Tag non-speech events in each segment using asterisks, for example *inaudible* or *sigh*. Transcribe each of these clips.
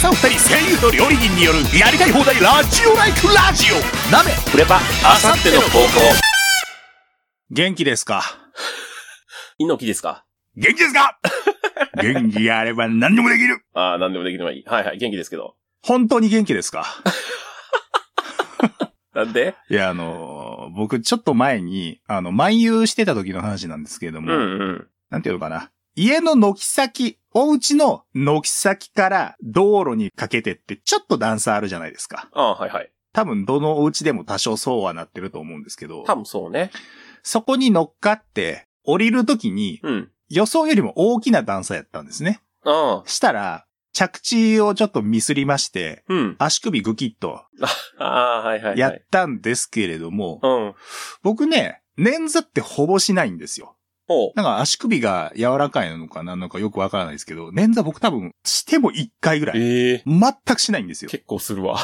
さん二人声優と料理人によるやりたい放題ラジオライクラジオ。鍋フレパあさっての方向。元気ですか？*laughs* 猪木ですか？元気ですか？*laughs* 元気があれば何でもできる。ああ、何でもできればいい。はいはい、元気ですけど。本当に元気ですか？*laughs* なんで？いや、あのー僕ちょっと前に、あの、漫遊してた時の話なんですけれども、うんうん。なんていうのかな？家の軒先、お家の軒先から道路にかけてってちょっと段差あるじゃないですか。ああ、はいはい。多分どのお家でも多少そうはなってると思うんですけど、多分そうね。そこに乗っかって降りるときにうん。予想よりも大きな段差やったんですね。ああ、したら、着地をちょっとミスりまして、うん。足首グキッとああ、はいはい、はい。やったんですけれども、うん。僕ね、捻挫ってほぼしないんですよ。なんか足首が柔らかいのかなのかよくわからないですけど、捻挫僕多分しても1回ぐらい。ええ全くしないんですよ。結構するわ。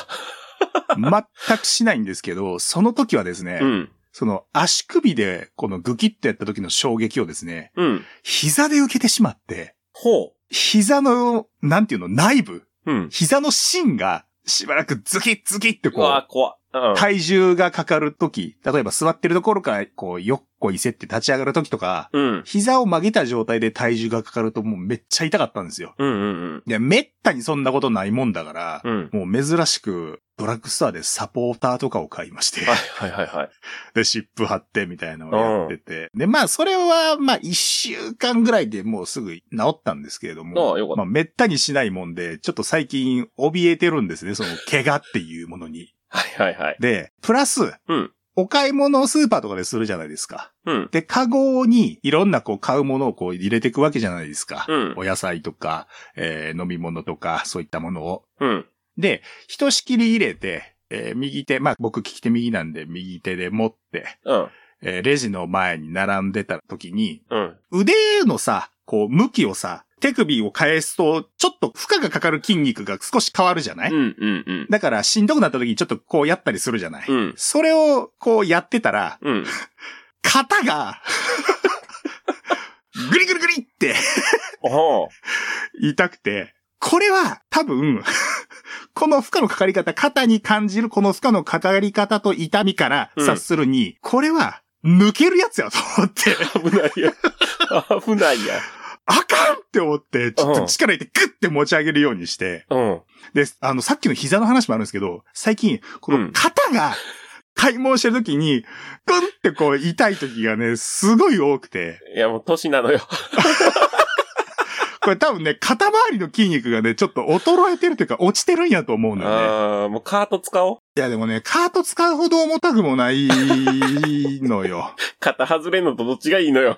全くしないんですけど、その時はですね、うん。その足首でこのグキッとやった時の衝撃をですね、うん。膝で受けてしまって、ほ膝の、なんていうの、内部、う。うん。膝の芯がしばらくズキッズキってこうわう、怖。体重がかかる時、例えば座ってるところからこう、よっこいせって立ち上がる時とか、うん。膝を曲げた状態で体重がかかるともうめっちゃ痛かったんですよ。うんうんうん。で、めったにそんなことないもんだから、うん。もう珍しくドラッグストアでサポーターとかを買いまして、はいはいはいはい。*laughs* で、湿布貼ってみたいなのをやってて、で、まあ、それは、まあ、一週間ぐらいでもうすぐ治ったんですけれども、ああよかったまあ、めったにしないもんで、ちょっと最近怯えてるんですね、その怪我っていうものに。はいはいはい。で、プラス、うんお買い物をスーパーとかでするじゃないですか。うん。で、カゴにいろんなこう買うものをこう入れていくわけじゃないですか。うんお野菜とか、えー飲み物とか、そういったものを。うん。で、ひとしきり入れて、えー右手、まあ僕利き手右なんで右手で持って、うん。えーレジの前に並んでた時に、うん。腕のさ、こう向きをさ、手首を返すと、ちょっと負荷がかかる筋肉が少し変わるじゃない、うんうんうん。だからしんどくなった時にちょっとこうやったりするじゃない、うん。それをこうやってたら、うん。肩が、グリグリグリって。痛くて、これは多分、この負荷のかかり方、肩に感じるこの負荷のかかり方と痛みから察するに、これは抜けるやつやと思って、危ないや。危ないや。あかんって思って、ちょっと力入れてグッて持ち上げるようにして、うん。で、あの、さっきの膝の話もあるんですけど、最近、この肩が、買い物してる時に、グンってこう痛い時がね、すごい多くて、いやもう年なのよ。*laughs* これ多分ね、肩周りの筋肉がね、ちょっと衰えてるというか落ちてるんやと思うのよね。ああ、もうカート使おう。いやでもね、カート使うほど重たくもないのよ。*laughs* 肩外れんのとどっちがいいのよ。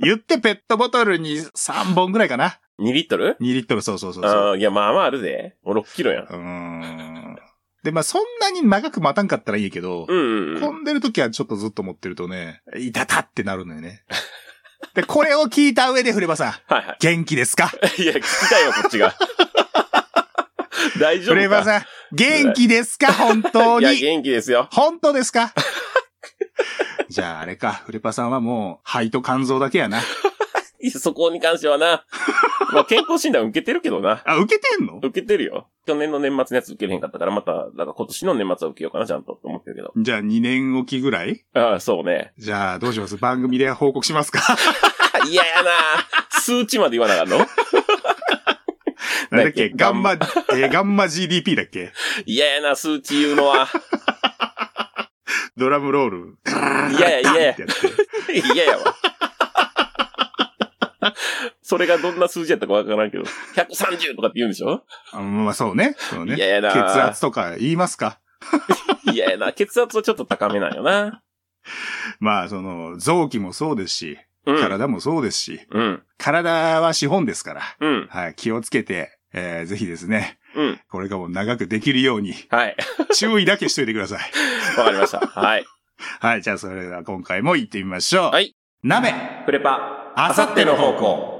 言ってペットボトルに3本ぐらいかな。2リットル？2リットル、そうそうそうそう。ああ、いや、まあまああるで。もう6キロやん。うーん。で、まあそんなに長く待たんかったらいいけど、うんうんうん。混んでる時はちょっとずっと持ってるとね、いたたってなるのよね。で、これを聞いた上で、フレバさん、はいは元気ですか？い。いや、聞きたいよ、こっちが。*laughs* 大丈夫か？フレバさん、元気ですか？本当いや、に。元気ですよ。本当ですか？*laughs* じゃああれか、フレパさんはもう、肺と肝臓だけやな。*laughs* いやそこに関してはな。*laughs* まあ、健康診断受けてるけどな。あ、受けてんの？受けてるよ。去年の年末のやつ受けれへんかったから、また、だから今年の年末は受けようかな、ちゃんと、と思ってるけど。じゃあ2年おきぐらい？ああ、そうね。じゃあどうします？番組で報告しますか？嫌やな数値まで言わなあかんの？なんだっけ？ガンマ、えーガンマ GDP だっけ？嫌やな、数値言うのは。ドラムロール。嫌や、嫌やって。やって嫌やわ。それがどんな数字やったかわからんけど、130とかって言うんでしょ？あまあそうね。そうね。嫌やな血圧とか言いますか？*laughs* 嫌やな。血圧はちょっと高めなんよな。まあその、臓器もそうですし、うん。体もそうですし、うん。体は資本ですから、うん。はい、気をつけて、えーぜひですね、うん。これがもう長くできるように、はい。*laughs* 注意だけしといてください。わかりました。はい。*laughs* はい、じゃあそれでは今回も行ってみましょう。はい。鍋フレパ、あさっての方向。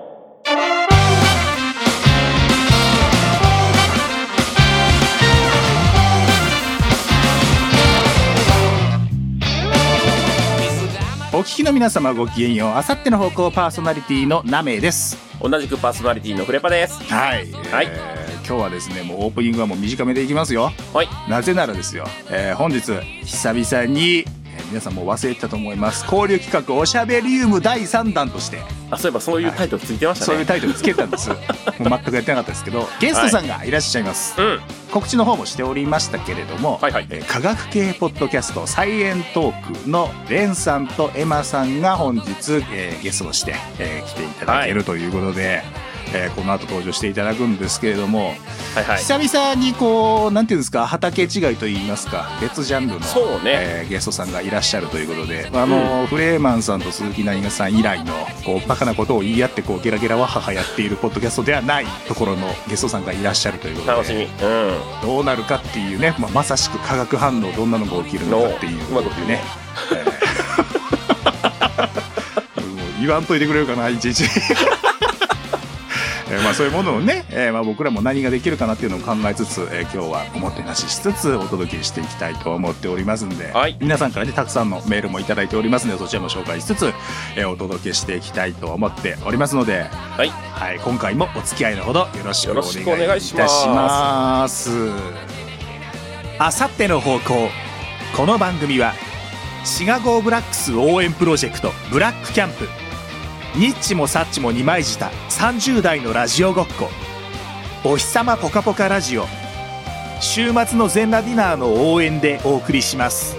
お聞きの皆様ごきげんよう。あさっての方向パーソナリティのナメです。同じくパーソナリティのフレパです。はい。はいえー今日はですね、もうオープニングはもう短めでいきますよ。はい。なぜならですよ、えー本日、久々に、えー皆さんもう忘れてたと思います。交流企画おしゃべりウム第3弾として、あ、そういえばそういうタイトルついてましたそういうね。タイトルつけたんです。*laughs* もう全くやってなかったですけど、ゲストさんがいらっしゃいます。うん。告知の方もしておりましたけれども、はいはいえー科学系ポッドキャストサイエントークのレンさんとエマさんが本日、えーゲストとして、えー来ていただけるということで、えーこの後登場していただくんですけれども、はいはい。久々にこうなんていうんですか畑違いといいますか別ジャンルの、そうねえーゲストさんがいらっしゃるということで、あのフレーマンさんと鈴木何がさん以来のこうバカなことを言い合ってこうゲラゲラわははやっているポッドキャストではないところのゲストさんがいらっしゃるということで楽しみ。うん。どうなるかっていうね、まあ、まさしく化学反応どんなのが起きるのかっていう *laughs* うまね言わんといてくれるかないちいちえーまあそういうものをね、えーまあ僕らも何ができるかなっていうのを考えつつ、えー今日はおもてなししつつお届けしていきたいと思っておりますんで、はい皆さんからねたくさんのメールもいただいておりますのでそちらも紹介しつつ、えーお届けしていきたいと思っておりますので、はい。はい、今回もお付き合いのほどよろしくお願いいたします。あさっての方向この番組はシガゴーブラックス応援プロジェクトブラックキャンプニッチもサッチも二枚舌。30代のラジオごっこ。お日様ぽかぽかラジオ。週末の全裸ディナーの応援でお送りします。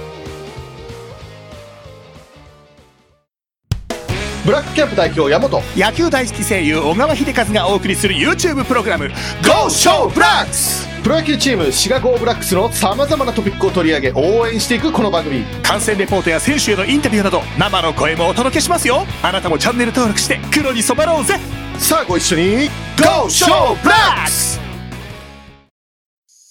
ブラックキャンプ代表山本。野球大好き声優小川秀和がお送りする YouTube プログラム GO SHOW ブラックスプロ野球チームシガゴーブラックスのさまざまなトピックを取り上げ応援していくこの番組。観戦レポートや選手へのインタビューなど生の声もお届けしますよ。あなたもチャンネル登録して黒に染まろうぜ。さあご一緒に GO SHOW ブラックス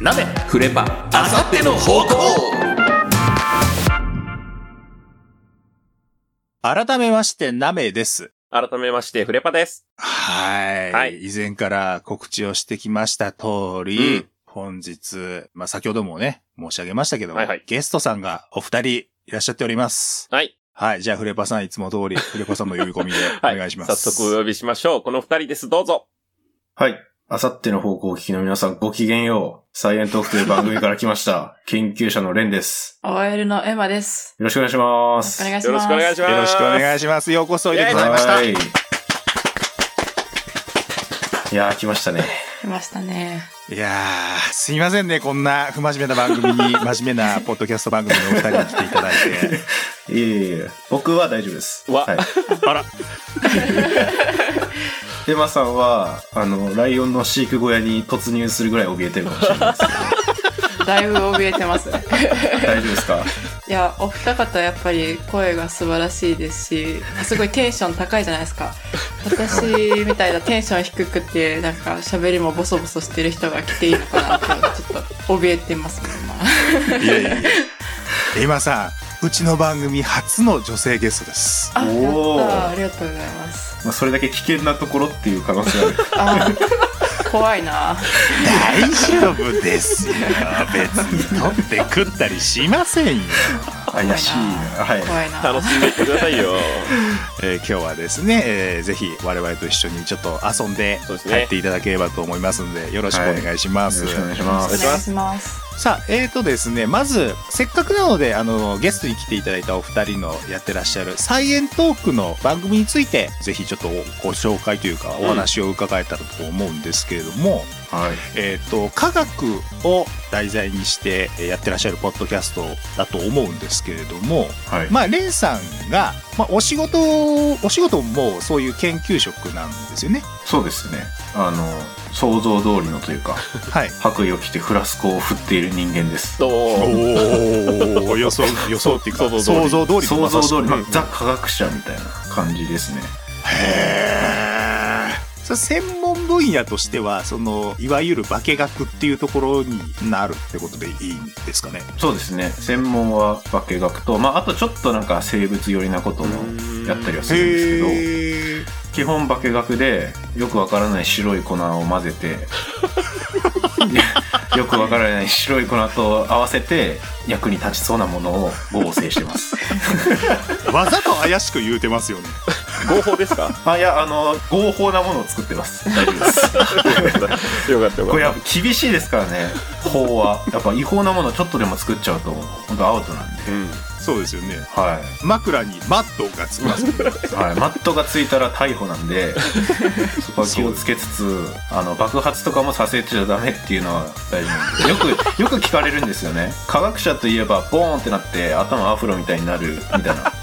鍋フレパ、あさっての方向改めましてナメです改めまして、フレパです。はいはい以前から告知をしてきました通り、うん本日、まあ、先ほどもね、申し上げましたけども、はいはいゲストさんがお二人いらっしゃっております。はい。はい。じゃあ、フレパさんいつも通り、フレパさんの呼び込みでお *laughs* はい。願いします。早速お呼びしましょう。この二人です。どうぞ。はい。あさっての方向聞きの皆さんごきげんよう。サイエントークという番組から来ました。*laughs* 研究者のレンです。OL のエマです。よろしくお願いしよます。ろしくお願いします。よろしくお願いします。よろしくお願いします。ようこそおいでございました。はい。いやー、来ましたね。来ましたね。いやー、すいませんね。こんな不真面目な番組に、真面目なポッドキャスト番組のお二人に来ていただいて。い *laughs* えいえいえ、僕は大丈夫です。わはい。あら、*laughs* エマさんは、あの、ライオンの飼育小屋に突入するぐらい怯えてるかもしれないですけ *laughs* だいぶ怯えてます。大丈夫ですか？いや、お二方やっぱり声が素晴らしいですし、すごいテンション高いじゃないですか。私みたいなテンション低くて、なんか喋りもボソボソしてる人が来ていいのかなって、ちょっと怯えてますね、まいやいやいや。今さん、うちの番組初の女性ゲストです。おーーありがとうございます。まあ、それだけ危険なところっていう可能性ある。怖いな大丈夫ですよ。別に取って食ったりしませんよ。怪しいな。はい。怖いな楽しんでいってくださいよ。*laughs* えー今日はですね、えーぜひ我々と一緒にちょっと遊んで帰っていただければと思いますので、よろしくお願いします。よろしくお願いします。お願いします。さあ、えーとですね、まず、せっかくなので、あの、ゲストに来ていただいたお二人のやってらっしゃるサイエントークの番組について、ぜひちょっとご紹介というか、お話を伺えたらと思うんですけれども、はい。えっ、と、科学を題材にしてえーやってらっしゃるポッドキャストだと思うんですけれども、はい。まあ、レンさんが、まあ、お仕事、お仕事もそういう研究職なんですよね。そうですね。あの、想像通りのというか、*laughs* はい。白衣を着てフラスコを振っている人間です。おお予想、予想っていうか、想想像通り想像通り、まあうんザ科学者みたいな感じですね。へーそれ専門分野としては、その、いわゆる化学っていうところになるってことでいいんですかね？そうですね。専門は化学と、まあ、あとちょっとなんか生物寄りなこともやったりはするんですけど。基本化学でよくわからない白い粉を混ぜて、*laughs* *laughs* よくわからない白い粉と合わせて役に立ちそうなものを合成してます。*laughs* わざと怪しく言うてますよね。合法ですか？*laughs* あ、いや、あの、合法なものを作ってます。大丈夫です。よかったよかっこれやっぱ厳しいですからね、法は。やっぱ違法なものちょっとでも作っちゃうと、本当アウトなんで。た。うん。そうですよね。はい。枕にマットがつきますね。はい、マットがついたら逮捕なんで、*laughs* そこは気をつけつつ、あの、爆発とかもさせちゃダメっていうのは大事なんで。よく、よく聞かれるんですよね。科学者といえば、ボーンってなって頭アフロみたいになる、みたいな。*laughs*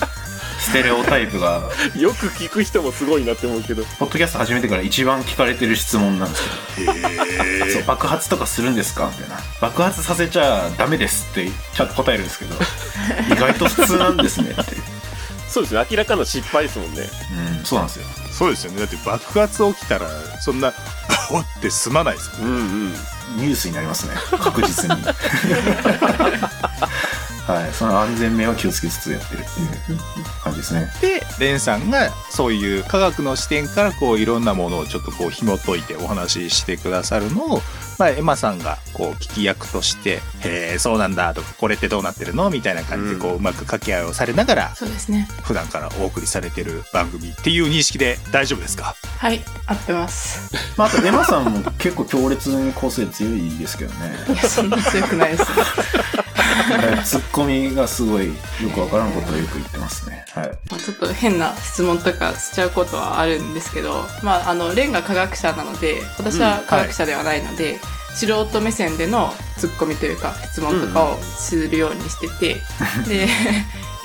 ステレオタイプが、よく聞く人もすごいなって思うけど。ポッドキャスト始めてから一番聞かれてる質問なんですけど、そう爆発とかするんですか？みたいな。爆発させちゃダメですってちゃんと答えるんですけど、意外と普通なんですねって。そうですね。明らかな失敗ですもんね。うん、そうなんですよ。そうですよね。だって爆発起きたら、そんな、ボって済まないですもん。うんうん。ニュースになりますね。確実に。*laughs* はい。その安全面は気をつけつつやってるっていう感じですね。で、レンさんがそういう科学の視点からこういろんなものをちょっとこう紐解いてお話ししてくださるのを、まあ、エマさんがこう聞き役として、へえ、そうなんだとか、これってどうなってるのみたいな感じでこううまく掛け合いをされながら、そうですね。普段からお送りされてる番組っていう認識で大丈夫ですか？はい、合ってます。まあ、あとエマさんも結構強烈に個性強いですけどね。いや、そんな強くないです。ツッコミがすごいよくわからんことをよく言ってますね。はい。まあちょっと変な質問とかしちゃうことはあるんですけど、まあ、あの、レンが科学者なので、私は科学者ではないので、素人目線でのツッコミというか質問とかをするようにしてて、*laughs* で、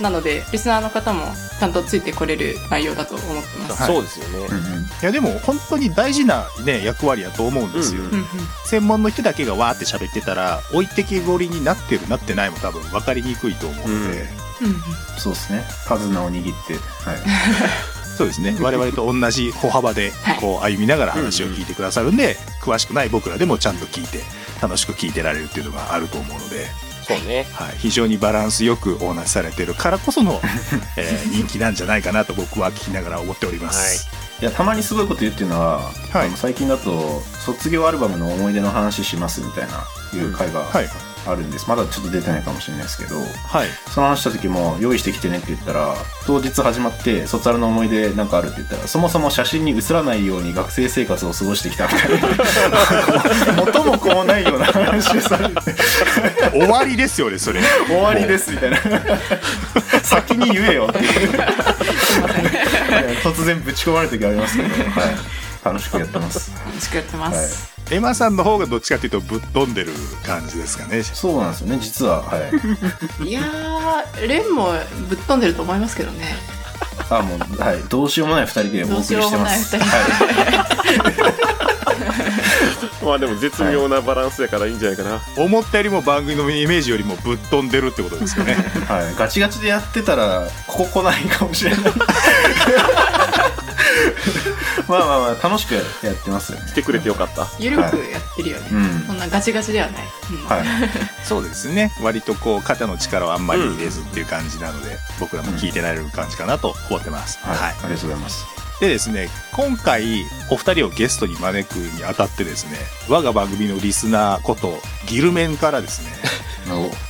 なので、リスナーの方もちゃんとついてこれる内容だと思ってます。はいそうですよね。うんうん。いやでも本当に大事なね、役割やと思うんですよ。うんうんうん専門の人だけがわーって喋ってたら、置いてけぼりになってるなってないも多分分かりにくいと思うので、うんうんそうですね。手綱を握って。はい。*laughs* そうですね。我々と同じ歩幅ではいこう歩みながら話を聞いてくださるんで、詳しくない僕らでもちゃんと聞いて、楽しく聞いてられるっていうのがあると思うので、そうね。はい、非常にバランスよくお話しされてるからこその、*laughs* えー人気なんじゃないかなと僕は聞きながら思っております。いや、たまにすごいこと言ってるのは、はいあの最近だと、卒業アルバムの思い出の話しますみたいな、いう回がはい。あるんです。まだちょっと出てないかもしれないですけど、はい。その話した時も、用意してきてねって言ったら、当日始まって、卒アルの思い出なんかあるって言ったら、そもそも写真に写らないように学生生活を過ごしてきたみたいな。*laughs* 元も子もないような話をされて、終わりですよね、それ。終わりですみたいな。*laughs* 先に言えよっていう。*laughs* 突然ぶち込まれる時ありますけど、はい。楽しくやってます。楽しくやってます。エマさんの方がどっちかっていうとぶっ飛んでる感じですかね。そうなんですよね、実は。はい。*laughs* いやー、レンもぶっ飛んでると思いますけどね。あ、もう、はい。どうしようもない二人でお送りしてます。どうしよまあでも絶妙なバランスやからいいんじゃないかな。思ったよりも番組のイメージよりもぶっ飛んでるってことですよね。はい。はい。ガチガチでやってたら、ここ来ないかもしれない。*laughs* まあまあまあ、楽しくやってますよね来。てくれてよかった。ゆるくやってるよね。うんそんなガチガチではない。うんはい。*laughs* そうですね。割とこう肩の力をあんまり入れずっていう感じなので、僕らも聞いてられる感じかなと思ってます。はい。はいありがとうございます。でですね、今回お二人をゲストに招くにあたってですね、我が番組のリスナーことギルメンからですね、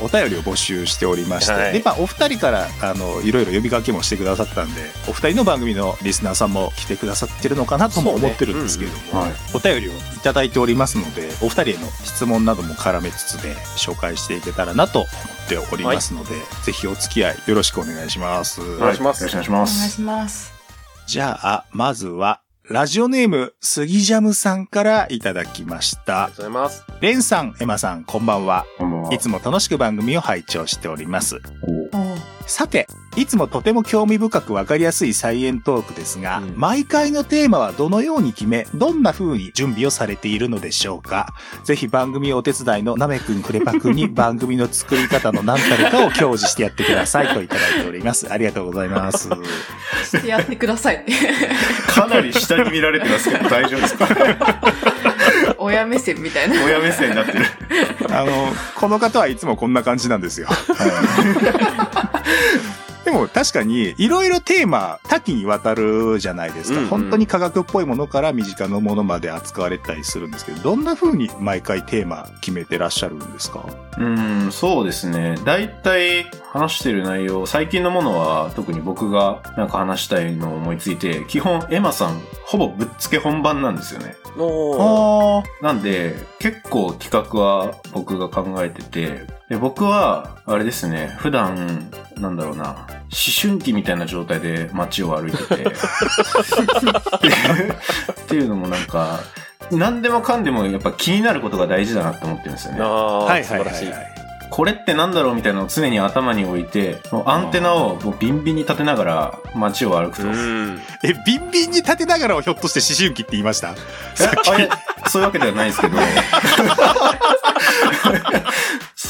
お便りを募集しておりまして、はいで、まあ、お二人から、あの、いろいろ呼びかけもしてくださったんで、お二人の番組のリスナーさんも来てくださってるのかなとも思ってるんですけれども、はい。お便りをいただいておりますので、お二人への質問なども絡めつつで紹介していけたらなと思っておりますので、ぜひお付き合いよろしくお願いします。お願いしますよろしくお願いしまお願いす。します。じゃあ、まずは、ラジオネーム、杉ジャムさんからいただきましたありが。とうございます。レンさん、エマさん、こんばんは。こんばんは。いつも楽しく番組を拝聴しております。さて、いつもとても興味深くわかりやすいサイエントークですが、うん毎回のテーマはどのように決め、どんな風に準備をされているのでしょうかぜひ番組お手伝いのなめくんくれぱくんに番組の作り方の何たるかを享受してやってくださいといただいております。ありがとうございます。してやってください。かなり下に見られてますけど大丈夫ですか？親目線みたいな。親目線になってる。あの、この方はいつもこんな感じなんですよ。*laughs* でも確かに、いろいろテーマ多岐にわたるじゃないですか。うんうん本当に科学っぽいものから身近なものまで扱われたりするんですけど、どんな風に毎回テーマ決めてらっしゃるんですか？うん、そうですね。大体話してる内容、最近のものは特に僕がなんか話したいのを思いついて、基本エマさんほぼぶっつけ本番なんですよね。おなんで、結構企画は僕が考えてて、で僕は、あれですね、普段、なんだろうな、思春期みたいな状態で街を歩いてて、*laughs* っていうのもなんか、何でもかんでもやっぱ気になることが大事だなって思ってるんですよね。ああ、はい素晴らしい。はいはいはい。これってなんだろうみたいなのを常に頭に置いて、もうアンテナをもうビンビンに立てながら街を歩くと。うん。え、ビンビンに立てながらをひょっとして思春期って言いました？さっきあいやそういうわけではないですけど。*laughs*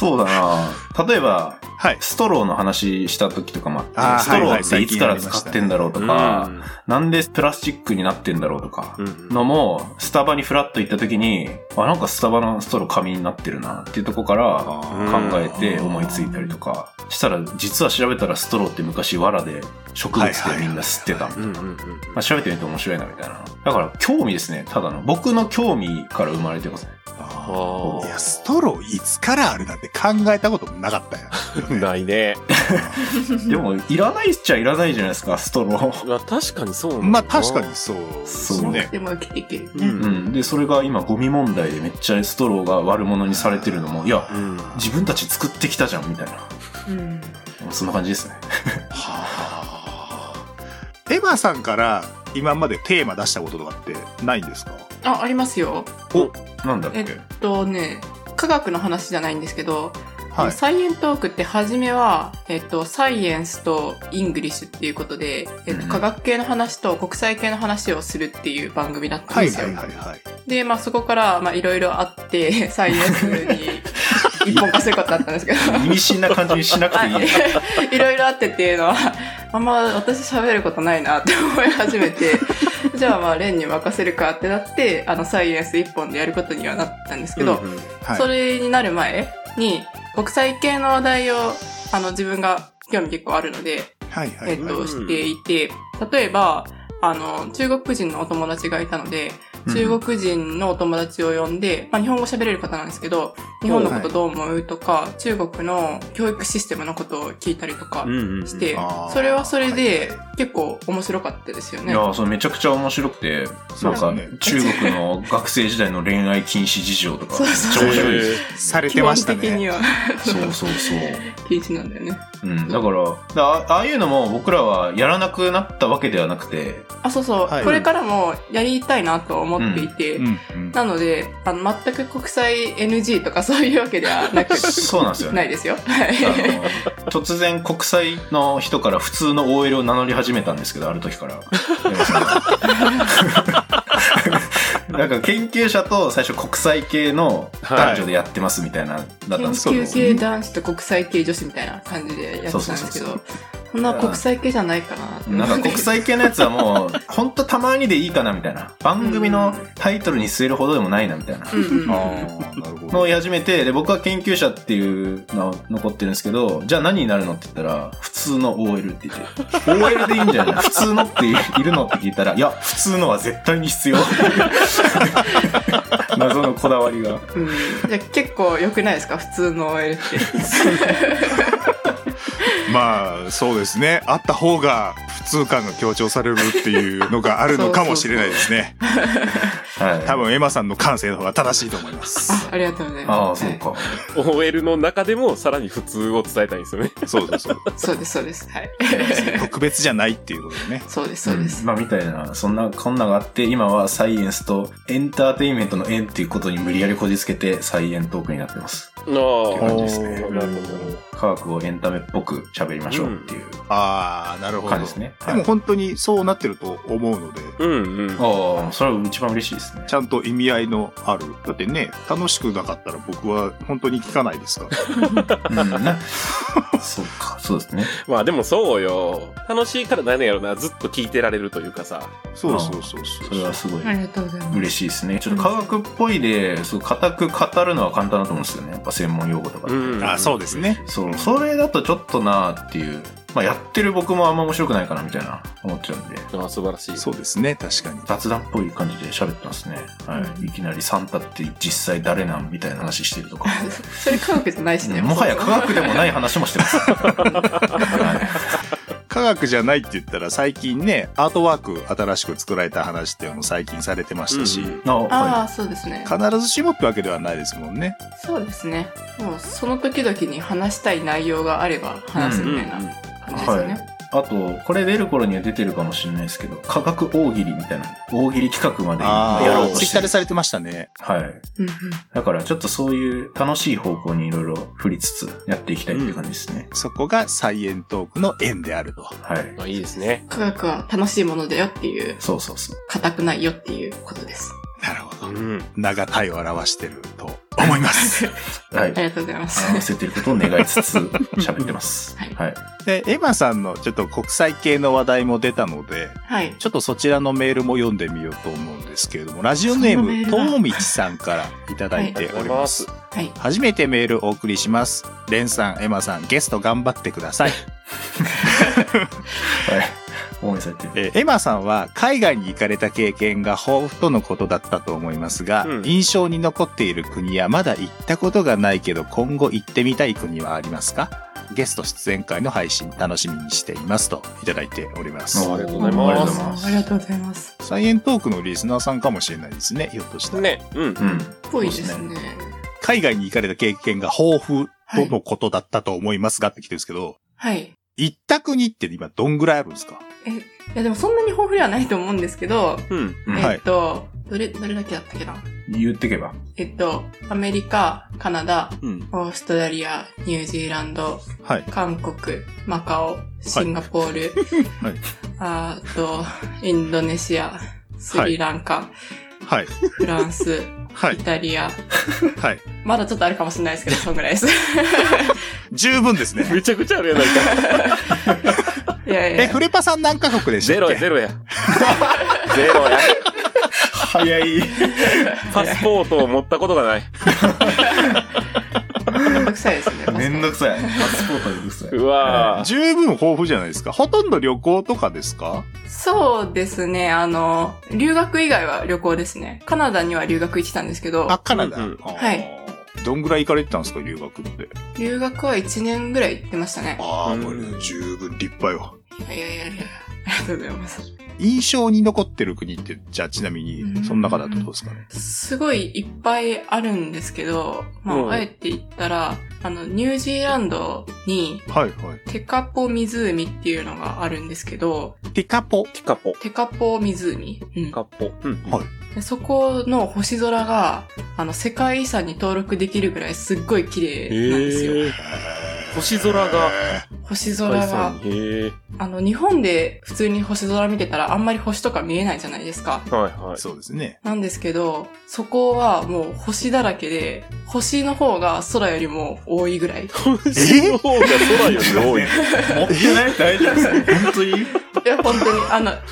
そうだな例えば、はい。ストローの話した時とかもあって、ストロはいはいーっていつから使ってんだろうとか、なんでプラスチックになってんだろうとか、うんのも、スタバにフラッと行った時に、あ、なんかスタバのストロー紙になってるなっていうとこから考えて思いついたりとか、したら、実は調べたらストローって昔藁で植物でみんな吸ってた。うんうんうん。まあ、調べてみると面白いなみたいな。だから興味ですね、ただの。僕の興味から生まれてますね。あいや、ストローいつからあるなんて考えたこともなかったよ。あ。*laughs* ないね。*laughs* でも、いらないっちゃいらないじゃないですか、ストロー。まあ確かにそうなんだなまあ確かに。そうそうね。でも生きていけるね。うん。うん。で、それが今ゴミ問題でめっちゃストローが悪者にされてるのも、いや、うん。自分たち作ってきたじゃん、みたいな。うん。そんな感じですね。はあ。エヴァさんから今までテーマ出したこととかってないんですか？あ、ありますよ。なんだっけ？えっとね、科学の話じゃないんですけど、はい。サイエントークって初めは、えっと、サイエンスと English っていうことで、えっと、うん科学系の話と国際系の話をするっていう番組だったんはいですよ。はいはいはい。で、まあそこから、まあいろいろあって、*laughs* サイエンスに一本化することだったんですけど、意味深な感じにしなくていい。いろいろあってっていうのは、あんま私喋ることないなって思い始めて、じゃあまあレンに任せるかってなって、あのサイエンス一本でやることにはなったんですけど、うんうんはい。それになる前に、国際系の話題を、あの自分が興味結構あるので、はいはいはい。えっと、していて、例えば、あの、中国人のお友達がいたので、中国人のお友達を呼んで、まあ、日本語喋れる方なんですけど、日本のことどう思うとか、中国の教育システムのことを聞いたりとかうんうんうんしてそれはそれで結構面白かったですよね。いや、それめちゃくちゃ面白くて、なんか、ね中国の学生時代の恋愛禁止事情とか、そうちゃ面白いです。され基てました本的にね。はそうそうそう。*laughs* 禁止なんだよね。うん、だから、だあああいうのも僕らはやらなくなったわけではなくて、あ、そうそう、はいこれからもやりたいなと思っていて、うんうん。なので、あの、全く国際 NG とかそういうわけではなく、そうなんですよね。ないですよ。突然国際の人から普通の OL を名乗り始めたんですけど、ある時から。*laughs* なんか研究者と最初国際系の男女でやってますみたいな、だったん研ですけど。究系男子と国際系女子みたいな感じでやってたんですけそうそうそうど、そんな国際系じゃないかななんか国際系のやつはもう、ほんとたまにでいいかなみたいな。番組のタイトルに据えるほどでもないなみたいな。うんうんああ、なるほど。のをやり始めて、で、僕は研究者っていうの残ってるんですけど、じゃあ何になるのって言ったら、普通の OL って言って、OL でいいんじゃない？普通のっているのって聞いたら、いや、普通のは絶対に必要。*laughs* 謎のこだわりが。うんじゃあ結構良くないですか？普通の OL って。*laughs* まあ、そうですね。あった方が普通感が強調されるっていうのがあるのかもしれないですね。はい。多分エマさんの感性の方が正しいと思います。あありがとうございます。ああ、そうか。OL の中でもさらに普通を伝えたいんですよね。そうそうそう。そうです、そうです。はい。特別じゃないっていうことでね。そうです、そうです。んまあ、みたいな、そんな、こんながあって、今はサイエンスとエンターテインメントの縁っていうことに無理やりこじつけて、サイエントークになってます。ああ。感じですねなるほど。科学をエンタメっぽく喋りましょうっていうああ、なるほど。感じですね。でも本当にそうなってると思うので、うんうん。ああ、それは一番嬉しいですね。ちゃんと意味合いのある。だってね、楽しくなかったら僕は本当に聞かないですから。うん、ね。*laughs* そうか、そうですね。まあでもそうよ。楽しいから何やろな、ずっと聞いてられるというかさ。そうそうそうそう。それはすごいありがとうございます。嬉しいですね。ちょっと科学っぽいで、そう、固く語るのは簡単だと思うんですよね。やっぱ専門用語とかって。うん。あそうですね。そう、それだとちょっとなーっていう。まあ、やってる僕もあんま面白くないかなみたいな思っちゃうんで。あ素晴らしい。そうですね、確かに。雑談っぽい感じで喋ってますね。はい。いきなりサンタって実際誰なんみたいな話してるとか。*laughs* それ科学じゃないしね。もはや科学でもない話もしてます。*laughs* はい科学じゃないって言ったら最近ね、アートワーク新しく作られた話っていうのも最近されてましたし、うんあ、あはあ、そうですね。必ずしもってわけではないですもんね。そうですね。もうその時々に話したい内容があれば話すみたいな感じですよね。はいい。あと、これ出る頃には出てるかもしれないですけど、科学大喜利みたいな、大喜利企画までやろうあ、としてるツイッターで。されてましたね。はい。うんうんだからちょっとそういう楽しい方向にいろいろ振りつつやっていきたいっていう感じですね。そこがサイエントークの縁であると。はい。あいいですね。科学は楽しいものだよっていう、そうそうそう。硬くないよっていうことです。なるほど。うん。名が体を表してると思います。*laughs* はいあ。りがとうございます。合わせてることを願いつつ *laughs* 喋ってます。はいはい。で、エマさんのちょっと国際系の話題も出たので、はい。ちょっとそちらのメールも読んでみようと思うんですけれども、ラジオネーム、とうみちさんからいただいております。はい。初めてメールお送りします。レンさん、エマさん、ゲスト頑張ってください。はい。応援されてる。えーエマさんは海外に行かれた経験が豊富とのことだったと思いますが、うん印象に残っている国やまだ行ったことがないけど今後行ってみたい国はありますか？ゲスト出演会の配信楽しみにしていますといただいております。おありがとうございますありがとうございますありがとうございます。サイエントークのリスナーさんかもしれないですね、ひょっとしたら。ね。うん。うん。ぽいですね。海外に行かれた経験が豊富とのことだったと思いますがって来てるんですけど、はい。行った国って今どんぐらいあるんですか？え、いやでもそんなに豊富ではないと思うんですけど、うん。えっと、どれ、どれだけだったっけな？言ってけば。えっと、アメリカ、カナダ、うん。オーストラリア、ニュージーランド、はい。韓国、マカオ、シンガポール、*laughs* はいあと、インドネシア、スリランカ、はい。フランス、はいイ。タリア、はい。まだちょっとあるかもしれないですけど、*laughs* そんぐらいです。十分ですね。めちゃくちゃあるやないか。いやいえ、やフレパさん何カ国でしたっけ？ゼロや、ゼロや。ゼロや。早い。*laughs* パスポートを持ったことがない。めんどくさいですね。めんどくさい。パスポートめんどくさい。うわぁ。十分豊富じゃないですか？ほとんど旅行とかですかそうですね、あの、留学以外は旅行ですね。カナダには留学行ってたんですけど、あ、カナダ。うんはい。どんぐらい行かれてたんですか、留学って。留学は1年ぐらい行ってましたね。ああ、うんこれ十分立派よ。いやいやいやいや、ありがとうございます。印象に残ってる国って、じゃあちなみに、うんその中だとどうですかね？すごいいっぱいあるんですけど、まうんあ、あえて言ったら、あの、ニュージーランドに、はいはい。テカポ湖っていうのがあるんですけど、テカポ？ティカポ。テカポ湖。うんカポ。うん。はいでそこの星空が、あの、世界遺産に登録できるぐらいすっごい綺麗なんですよ。へー星空が、星空が、へえ。あの、日本で普通に星空見てたらあんまり星とか見えないじゃないですか。はいはい。そうですね。なんですけど、そこはもう星だらけで、星の方が空よりも多いぐらい。い星の方が空より多い。*laughs* 持ってない？大丈夫ですか本当に？や、本当に、あの、*laughs*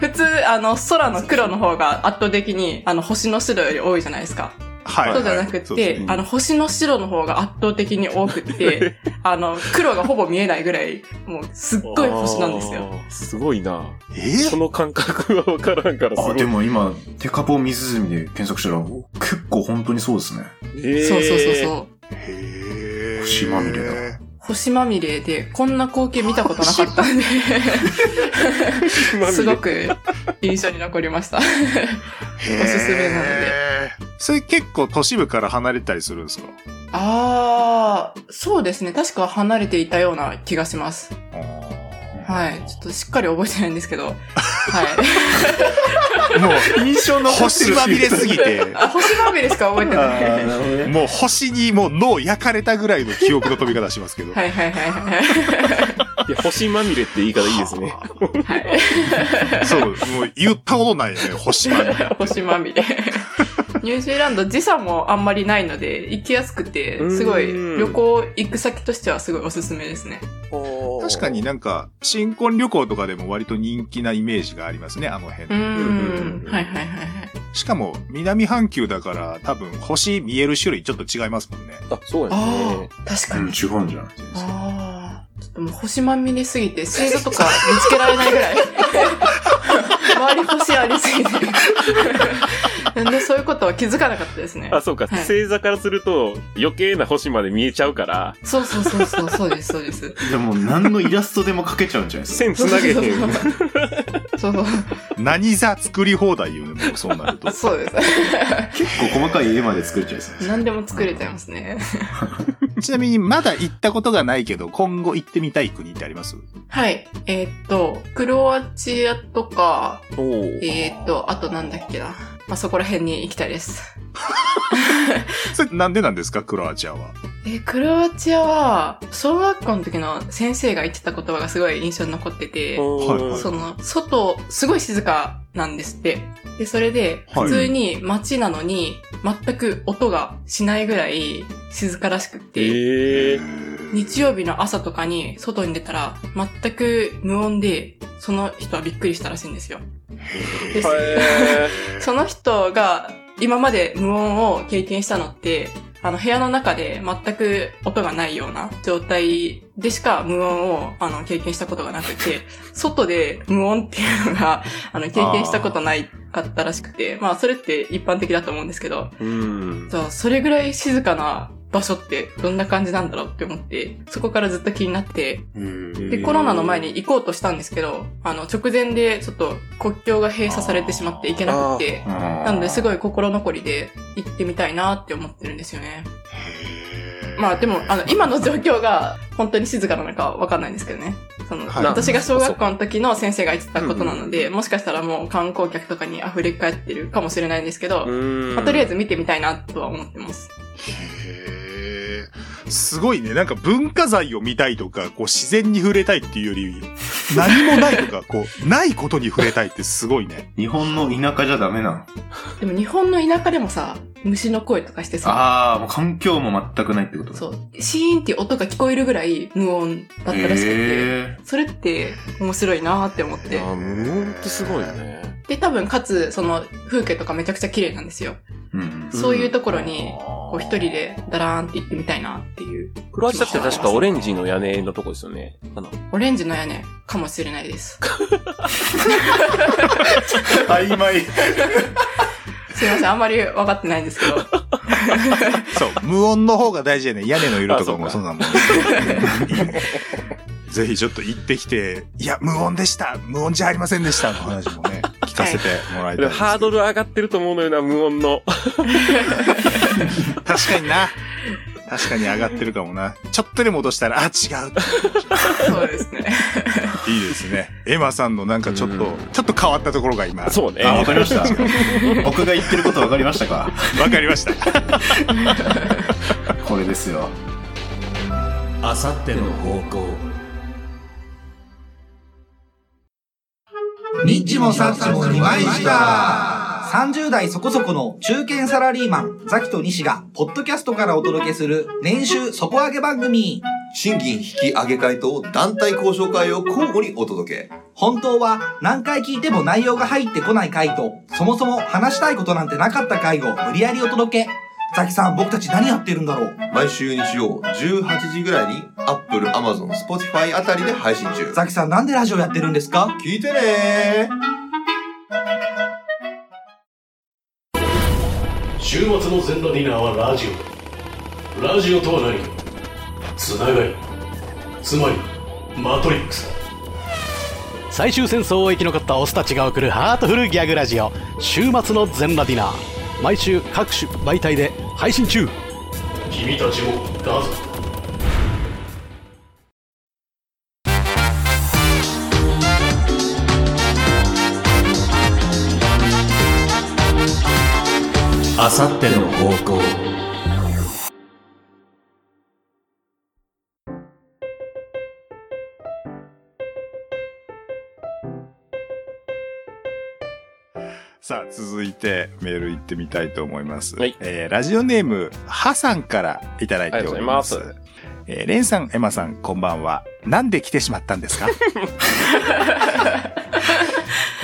普通、あの、空の黒の方が圧倒的に、あの、星の白より多いじゃないですか。はい。そうじゃなくて、あの、星の白の方が圧倒的に多くって、*laughs* あの、黒がほぼ見えないぐらい、もう、すっごい星なんですよ。すごいな。え？その感覚はわからんからすごあ、い。でも今、テカポ湖で検索したら、結構本当にそうですね。えーそうそうそうそう。へー星まみれだ星まみれで、こんな光景見たことなかったんで、すごく印象に残りました。おすすめなので。それ結構都市部から離れたりするんですか？あー、そうですね。確か離れていたような気がします。あはい。ちょっとしっかり覚えてないんですけど。はい。も印象う、星まみれすぎて、あ、星まみれしか覚えてない。な。もう星にもう脳焼かれたぐらいの記憶の飛び方しますけど。はいはいはいはい。いや、星まみれって言い方いいですね。はい。そう、もう言ったことないよね、星まみれ。星まみれ。ニュージーランド時差もあんまりないので、行きやすくて、すごいうん旅行行く先としてはすごいおすすめですね。確かになんか、新婚旅行とかでも割と人気なイメージがありますね、あの辺う。ーん。はいはいはいはい。しかも、南半球だから多分星見える種類ちょっと違いますもんね。あ、そうですあね。あ、確かうん、に。違うんじゃん。ああ。ちょっともう星まみれすぎて、星座とか見つけられないぐらい。*laughs* 周り星ありすぎて。な *laughs* んでそういうことは気づかなかったですね。あ、そうか。はい星座からすると余計な星まで見えちゃうから、そうそうそうそう、そうです、そうです。でも、何のイラストでも描けちゃうんじゃないですか。線つなげへん。そうそう。何座作り放題よね、もうそうなると。そうです。結構細かい絵まで作れちゃいそうです。何でも作れちゃいますね。*laughs* ちなみにまだ行ったことがないけど、今後行ってみたい国ってあります？はい。えーっと、クロアチアとか、えーっと、あとなんだっけな。まあ、そこら辺に行きたいです。*laughs* それなんでなんですか、クロアチアは？えークロアチアは、小学校の時の先生が言ってた言葉がすごい印象に残ってて、はいその、外、すごい静かなんですって。で、それで、はい普通に街なのに、全く音がしないぐらい静からしくって、ええ日曜日の朝とかに外に出たら、全く無音で、その人はびっくりしたらしいんですよ。でへその人が今まで無音を経験したのって、あの部屋の中で全く音がないような状態でしか無音をあの経験したことがなくて、外で無音っていうのが *laughs* あの経験したことないかったらしくて、まあそれって一般的だと思うんですけど、ーうん。じゃあそれぐらい静かな場所ってどんな感じなんだろうって思って、そこからずっと気になって、で、コロナの前に行こうとしたんですけど、あの、直前でちょっと国境が閉鎖されてしまって行けなくて、ななのですごい心残りで行ってみたいなって思ってるんですよね。まあでも、あの、今の状況が本当に静かなのかわかんないんですけどね。その、はい私が小学校の時の先生が言ってたことなので、もしかしたらもう観光客とかに溢れ返ってるかもしれないんですけど、うん。まあ、とりあえず見てみたいなとは思ってます。へーすごいね。なんか文化財を見たいとか、こう自然に触れたいっていうより、何もないとか、こう、ないことに触れたいってすごいね。日本の田舎じゃダメなの？でも日本の田舎でもさ、虫の声とかしてさ、ああ、もう環境も全くないってことだ。そう、シーンっていう音が聞こえるぐらい無音だったらしくて、へそれって面白いなーって思って。あ、無音ってすごいよね。で、多分かつ、その風景とかめちゃくちゃ綺麗なんですよ。ーうんそういうところに、こう一人でダラーンって行ってみたいなっていう。クロアチアって確かオレンジの屋根のとこですよね。あの、オレンジの屋根かもしれないです。曖昧。すいません、あんまり分かってないんですけど。そう、無音の方が大事やね。屋根の色とかもあそうなもん。*laughs* ぜひちょっと行ってきて、いや、無音でした無音じゃありませんでしたの話もね、聞かせてもらいたい。ハードル上がってると思うのよな、無音の。*laughs* 確かにな。確かに上がってるかもな。ちょっとでも落としたら、あ、違う。そうですね。いいですね。エマさんのなんかちょっと、ちょっと変わったところが今。そうね。あ、わかりました。僕が言ってることわかりましたか？わかりました。これですよ。あさっての方向ニッチもサッチも二枚舌30代そこそこの中堅サラリーマン、ザキと西が、ポッドキャストからお届けする、年収底上げ番組。賃金引き上げ会と団体交渉会を交互にお届け。本当は何回聞いても内容が入ってこない回と、そもそも話したいことなんてなかった回を無理やりお届け。ザキさん、僕たち何やってるんだろう？毎週日曜18時ぐらいに Apple、Amazon、Spotify あたりで配信中。ザキさん、なんでラジオやってるんですか？聞いてね週末の全裸ディナーはラジオ。ラジオとは何？かつながり。つまりマトリックス。だ最終戦争を生き残ったオスたちが送るハートフルギャグラジオ。週末の全裸ディナー毎週各種媒体で配信中。君たちもうぞ。あさっての方向。続いてメール行ってみたいと思います。はいえーラジオネーム、ハさんからいただいております。ありがとうえーレンさん、エマさん、こんばんは。なんで来てしまったんですか？*laughs*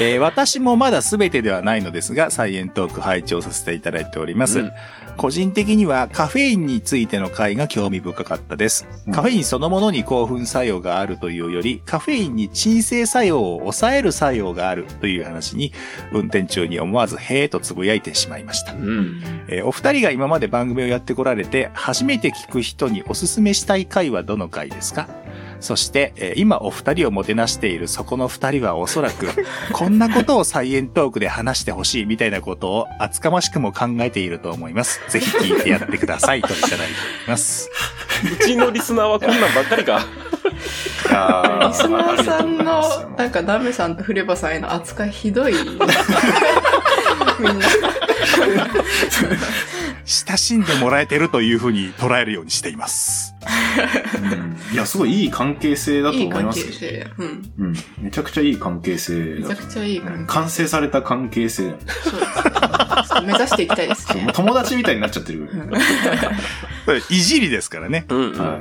えー私もまだ全てではないのですが、サイエントーク拝聴させていただいております。うん個人的にはカフェインについての回が興味深かったです。カフェインそのものに興奮作用があるというより、カフェインに鎮静作用を抑える作用があるという話に、運転中に思わずへーとつぶやいてしまいました。うん。えーお二人が今まで番組をやってこられて、初めて聞く人におすすめしたい回はどの回ですか？そして、えー今お二人をもてなしているそこの二人はおそらく、*laughs* こんなことをサイエントークで話してほしいみたいなことを厚かましくも考えていると思います。ぜひ聞いてやってくださいといただいております。*laughs* うちのリスナーはこんなんばっかりか。リスナーさんの、なんかダメさんとフレバさんへの扱いひどい。*laughs* みんな。親しんでもらえてるというふうに捉えるようにしています。いや、すごいいい関係性だといい関思いますよ。係性。うん。うん。めちゃくちゃいい関係性めちゃくちゃいい関係完成された関係性。性。目指していきたいですね。友達みたいになっちゃってる。*laughs* いじりですからね。うん、は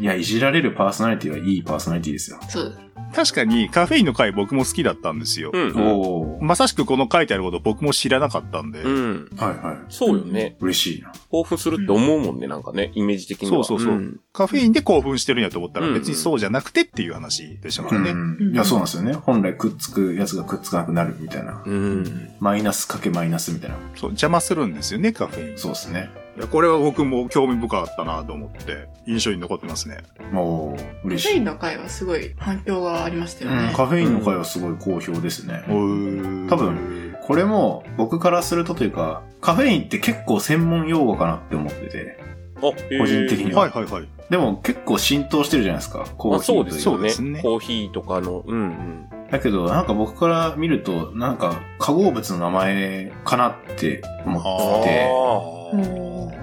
い。いや、いじられるパーソナリティはいいパーソナリティですよ。そう。確かにカフェインの回僕も好きだったんですよ。うん。おまさしくこの書いてあること僕も知らなかったんで。うん。はいはい。そうよね。嬉しいな。興奮するって思うもんね、なんかね、イメージ的には。そうそうそう。んカフェインで興奮してるんやと思ったらうん別にそうじゃなくてっていう話でしたからね。うん。いや、そうなんですよね。本来くっつくやつがくっつかなくなるみたいな。うん。マイナスかけマイナスみたいな。そう、邪魔するんですよね、カフェイン。そうですね。いやこれは僕も興味深かったなと思って、印象に残ってますね。お嬉しい。フェインの回はすごい反響がありましたようんね。カフェインの回はすごい好評ですね。うーん多分、これも僕からするとというか、カフェインって結構専門用語かなって思ってて、あ、個個人的には。はいはいはい。でも結構浸透してるじゃないですか。コーヒーというですよね。そうですねコーヒーとかの、うんうん。だけど、なんか僕から見ると、なんか化合物の名前かなって思ってて、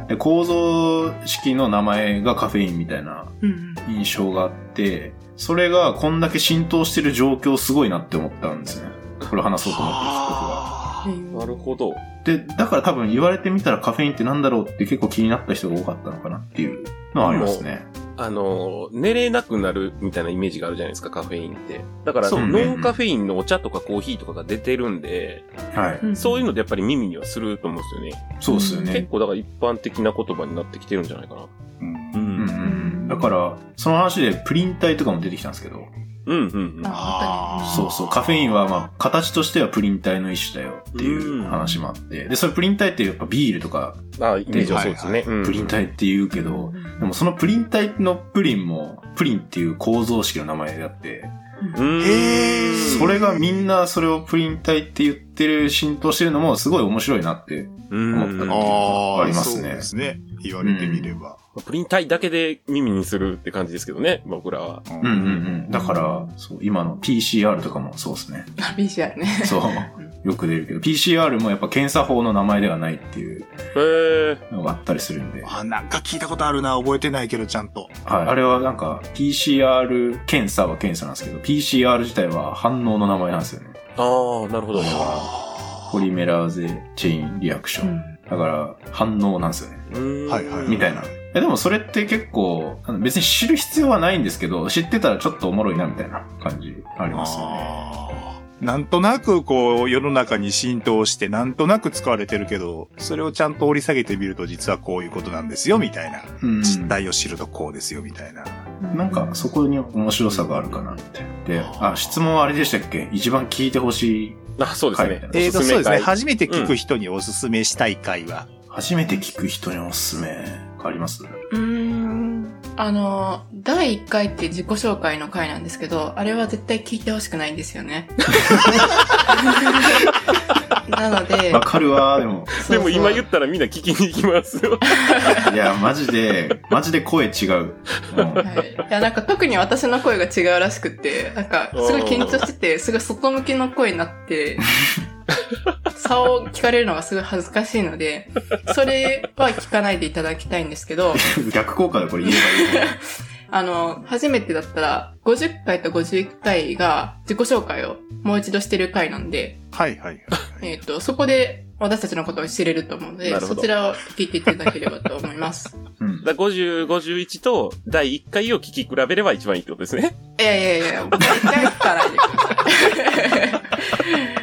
で構造式の名前がカフェインみたいなうん。印象があって、それがこんだけ浸透してる状況すごいなって思ったんですね。これを話そうと思ってる僕が。なるほど。で、だから多分言われてみたらカフェインってなんだろうって結構気になった人が多かったのかなっていうのはありますね。あの、寝れなくなるみたいなイメージがあるじゃないですか、カフェインって。だから、ねノンカフェインのお茶とかコーヒーとかが出てるんで、はい。そういうのでやっぱり耳にはすると思うんですよね。そうですよね結。構だから一般的な言葉になってきてるんじゃないかな。うんう。うんんうん。だから、その話でプリン体とかも出てきたんですけど、うんうんうん。あ、そうそう、カフェインはまあ、形としてはプリン体の一種だよっていう話もあって、で、それプリン体ってやっぱビールとか、あ、イメージはそうですね。うんプリン体って言うけど、でもそのプリン体のプリンも、プリンっていう構造式の名前であって、うん。へそれがみんなそれをプリン体って言ってる、浸透してるのもすごい面白いなってうん思ったっていうのああ、がありますそうね。ですね。言われてみれば。プリン体だけで耳にするって感じですけどね、僕らは。うんうんうんうん。だから、そう、今の PCR とかもそうですね。BCR ね。そう。よく出るけど、PCR もやっぱ検査法の名前ではないっていうへえ。のがあったりするんで。あ、なんか聞いたことあるな、覚えてないけど、ちゃんと。はい。あれはなんか、PCR 検査は検査なんですけど、PCR 自体は反応の名前なんですよね。ああ、なるほど。ポリメラーゼチェインリアクション。だから、反応なんですよね。はいはい。みたいな。えでもそれって結構、別に知る必要はないんですけど、知ってたらちょっとおもろいなみたいな感じありますよね。なんとなくこう世の中に浸透してなんとなく使われてるけど、それをちゃんと掘り下げてみると実はこういうことなんですよみたいな。うん実態を知るとこうですよみたいな。なんかそこに面白さがあるかなって。で、あ、質問はあれでしたっけ？一番聞いてほしい。あ、そうですね。えーと、そうですね。回初めて聞く人におすすめしたい回は。初めて聞く人におすすめ、ありますうーん。あの、第1回って自己紹介の回なんですけど、あれは絶対聞いてほしくないんですよね。*laughs* なので、わかるわ、でも。でも今言ったらみんな聞きに行きますよ。*laughs* いや、マジで、マジで声違う。うんいや、なんか特に私の声が違うらしくって、なんかすごい緊張してて、すごい外向きの声になって、差を聞かれるのがすごい恥ずかしいので、それは聞かないでいただきたいんですけど、*laughs* 逆効果でこれ言えばいい。*laughs* あの、初めてだったら、50回と51回が自己紹介をもう一度してる回なんで、はいはいはい。えっ、と、そこで私たちのことを知れると思うので、そちらを聞いていただければと思います。*laughs* うん。だ50、51と第1回を聞き比べれば一番いいってことですね。いやいやいや、大体聞かないでくださ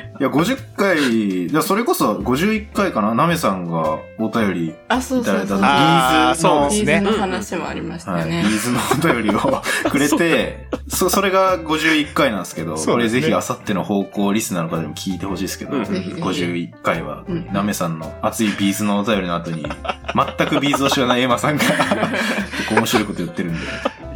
い。いや、50回、いやそれこそ51回かな。ナメさんがお便り、あ、そうそうそう。あーそうですね。ビーズの話もありましたはい、ビよね。ーズのお便りをくれて、*laughs* そ、それが51回なんですけど、これぜひあさっての方向リスナーの方にも聞いてほしいですけど、うん。ぜひぜひ。51回はうん、ナメさんの熱いビーズのお便りの後に、全くビーズを知らないエマさんが、*laughs* 結構面白いこと言ってるんで。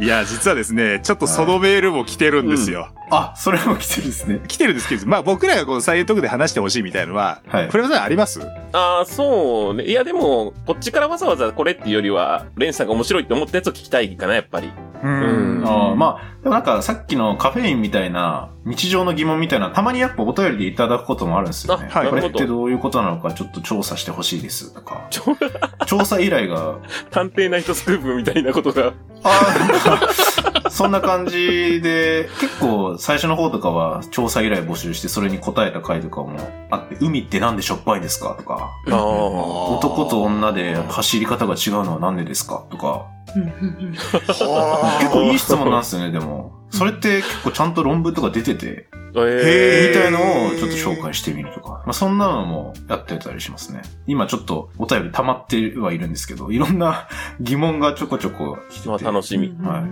いや、実はですね、ちょっとそのメールも来てるんですよ。あ、それも来てるんですね。*laughs* 来てるんですけど、まあ僕らがこのサイエントークで話してほしいみたいのは、はいプレマさんあります？ああ、そうね。いや、でも、こっちからわざわざこれっていうよりは、レンさんが面白いって思ったやつを聞きたいかな、やっぱり。ううんあーまあ、でもなんかさっきのカフェインみたいな、日常の疑問みたいな、たまにやっぱお便りでいただくこともあるんですよね。あはいこれってどういうことなのかちょっと調査してほしいですとか。*laughs* 調査依頼が、探偵ナイトスクープみたいなことが。あーなんかそんな感じで、結構最初の方とかは調査依頼募集してそれに答えた回とかもあって、海ってなんでしょっぱいですかとか、ああ。男と女で走り方が違うのはなんでですかとか、結構いい質問なんですよね、でも。それって結構ちゃんと論文とか出てて、えみたいのをちょっと紹介してみるとか。まあ、そんなのもやってたりしますね。今ちょっとお便り溜まってはいるんですけど、いろんな疑問がちょこちょこ来てて。まあ楽しみ。はい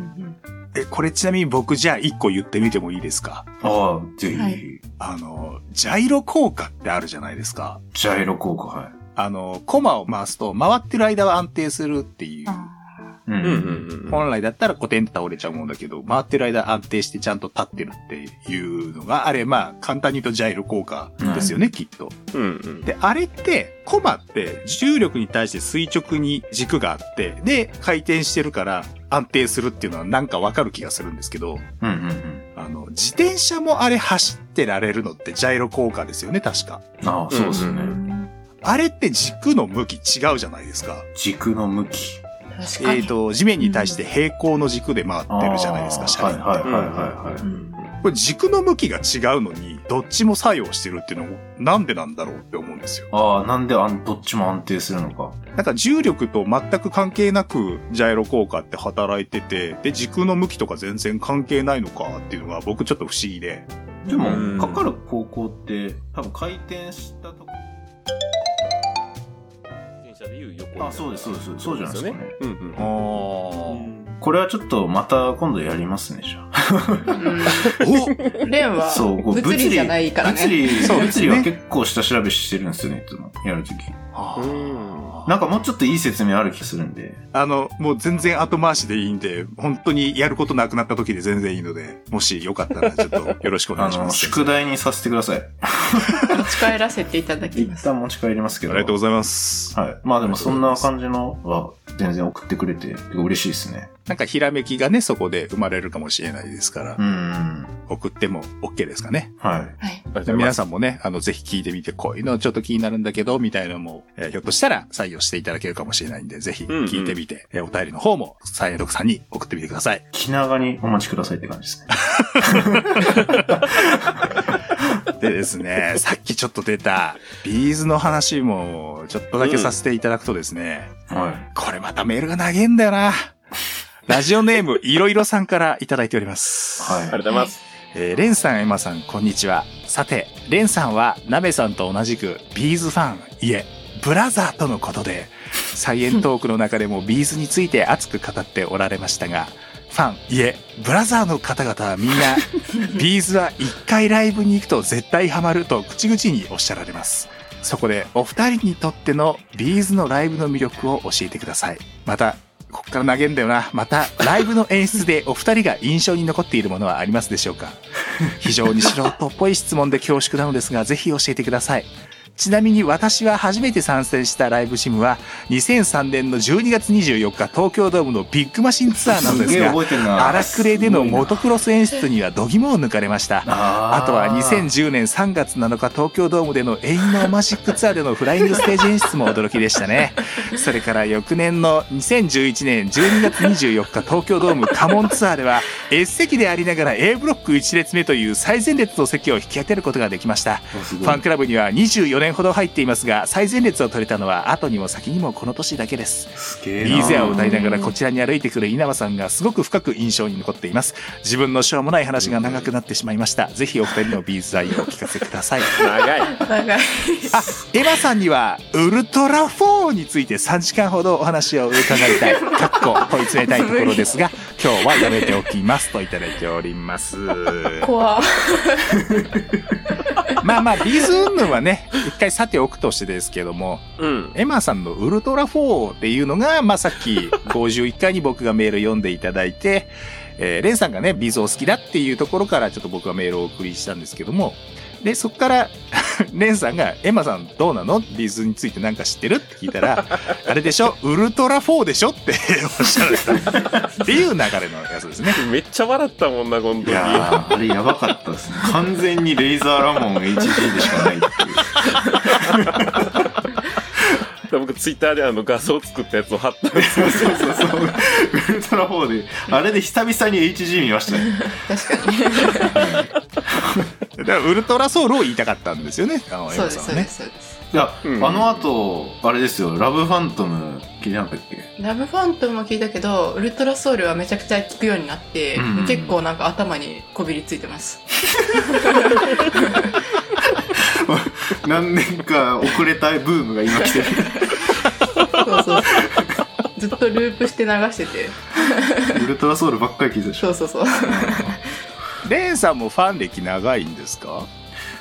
え、これちなみに僕じゃあ一個言ってみてもいいですか？ああ、ぜひ、はいあの、ジャイロ効果ってあるじゃないですか。ジャイロ効果、はい。あの、コマを回すと回ってる間は安定するっていう。う。うんんうんうん。本来だったらコテンと倒れちゃうもんだけど、回ってる間安定してちゃんと立ってるっていうのが、あれまあ簡単に言うとジャイロ効果ですよね、きっと。うんうん。で、あれって、コマって重力に対して垂直に軸があって、で、回転してるから安定するっていうのはなんかわかる気がするんですけど、うんうんうん。あの、自転車もあれ走ってられるのってジャイロ効果ですよね、確か。ああ、そうですよね。うんあれって軸の向き違うじゃないですか。軸の向き。えっ、と、地面に対して平行の軸で回ってるじゃないですか、車輪って。はいはいはいはいこれ軸の向きが違うのに、どっちも作用してるっていうのも、なんでなんだろうって思うんですよ。ああ、なんであんどっちも安定するのか。なんか重力と全く関係なくジャイロ効果って働いてて、で、軸の向きとか全然関係ないのかっていうのが僕ちょっと不思議で。でうんも、かかる方向って、多分回転したという横あそうですそうです。そうじゃないですかね。うんうん。あこれはちょっとまた今度やりますね、じゃあ。お *laughs* レンは物理じゃないからね。物理、物理は結構下調べしてるんですよね、いつも。やるとき。うん。なんかもうちょっといい説明ある気がするんで。あの、もう全然後回しでいいんで、本当にやることなくなった時で全然いいので、もしよかったらちょっとよろしくお願いします。宿題にさせてください。*laughs* 持ち帰らせていただき一ます。旦持ち帰りますけど。ありがとうございます。はい。まあでもそんな感じのは全然送ってくれて、嬉しいですね。なんかひらめきがね、そこで生まれるかもしれないですから、うん。送っても OK ですかね。はい。はい。皆さんもね、あの、ぜひ聞いてみて、こういうのちょっと気になるんだけど、みたいなのも、えーひょっとしたら採用していただけるかもしれないんで、ぜひ聞いてみて、えーお便りの方も、サイエンドクさんに送ってみてください。気長にお待ちくださいって感じですね。でですね、*laughs* さっきちょっと出た、ビーズの話も、ちょっとだけさせていただくとですね、はい。これまたメールが長えんだよな。ラジオネーム、*laughs* いろいろさんからいただいております。はい。ありがとうございます。えーレンさん、エマさん、こんにちは。さて、レンさんは、ナメさんと同じく、ビーズファン、いえ、ブラザーとのことで、*laughs* サイエントークの中でもビーズについて熱く語っておられましたが、ファン、いえ、ブラザーの方々はみんな、*laughs* ビーズは一回ライブに行くと絶対ハマると口々におっしゃられます。そこで、お二人にとってのビーズのライブの魅力を教えてください。また、こっから投げんだよな。また、ライブの演出でお二人が印象に残っているものはありますでしょうか？非常に素人っぽい質問で恐縮なのですが、ぜひ教えてください。ちなみに私は初めて参戦したライブジムは2003年の12月24日東京ドームのビッグマシンツアーなんですが荒くれでのモトクロス演出には度肝を抜かれました。ああとは2010年3月7日東京ドームでの永遠のマジックツアーでのフライングステージ演出も驚きでしたね。*laughs* それから翌年の2011年12月24日東京ドームカモンツアーでは S 席でありながら A ブロック1列目という最前列の席を引き当てることができました。ファンクラブには24年ほど入っていますが最前列を取れたのは後にも先にもこの年だけです。すげえなビーズエアを歌いながらこちらに歩いてくる稲葉さんがすごく深く印象に残っています。自分のしょうもない話が長くなってしまいました。ぜひお二人のビーズ愛をお聞かせください。長い。長い。あ、エマさんには、ウルトラ4について3時間ほどお話を伺いたい、かっこ問い詰めたいところですが、今日はやめておきますといただいております。怖 *laughs* まあまあ、ビーズ云々はね、一回さておくとしてですけども、うん。エマさんのウルトラ4っていうのが、まあさっき51回に僕がメール読んでいただいて、えーレンさんがね、ビーズを好きだっていうところからちょっと僕がメールをお送りしたんですけども、で、そこから、*laughs* レンさんが、エマさんどうなの？ビーズについてなんか知ってる？って聞いたら、あれでしょ？ウルトラ4でしょ？って *laughs* おっしゃられた。っていう流れのやつですね。めっちゃ笑ったもんな、このい時。やーあれやばかったですね完全にレイザーラモン HG でしかないっていう *laughs* 僕、ツイッターであの画像作ったやつを貼ったんですよ。そうそうそうウルトラ4であれで久々に HG 見ましたね確かに。だからウルトラソウルを言いたかったんですよね、あの、エそうです、そうで。す、そうです。いや、うんあの後あれですよラブファントム聞いてなかったっけ？ラブファントムも聞いたけど、ウルトラソウルはめちゃくちゃ聞くようになって、うん結構なんか頭にこびりついてます。*laughs* 何年か遅れたブームが今来てるそうそうそう。ずっとループして流してて。*laughs* ウルトラソウルばっかり聞いてたでしょそうそうそう。レンさんもファン歴長いんですか？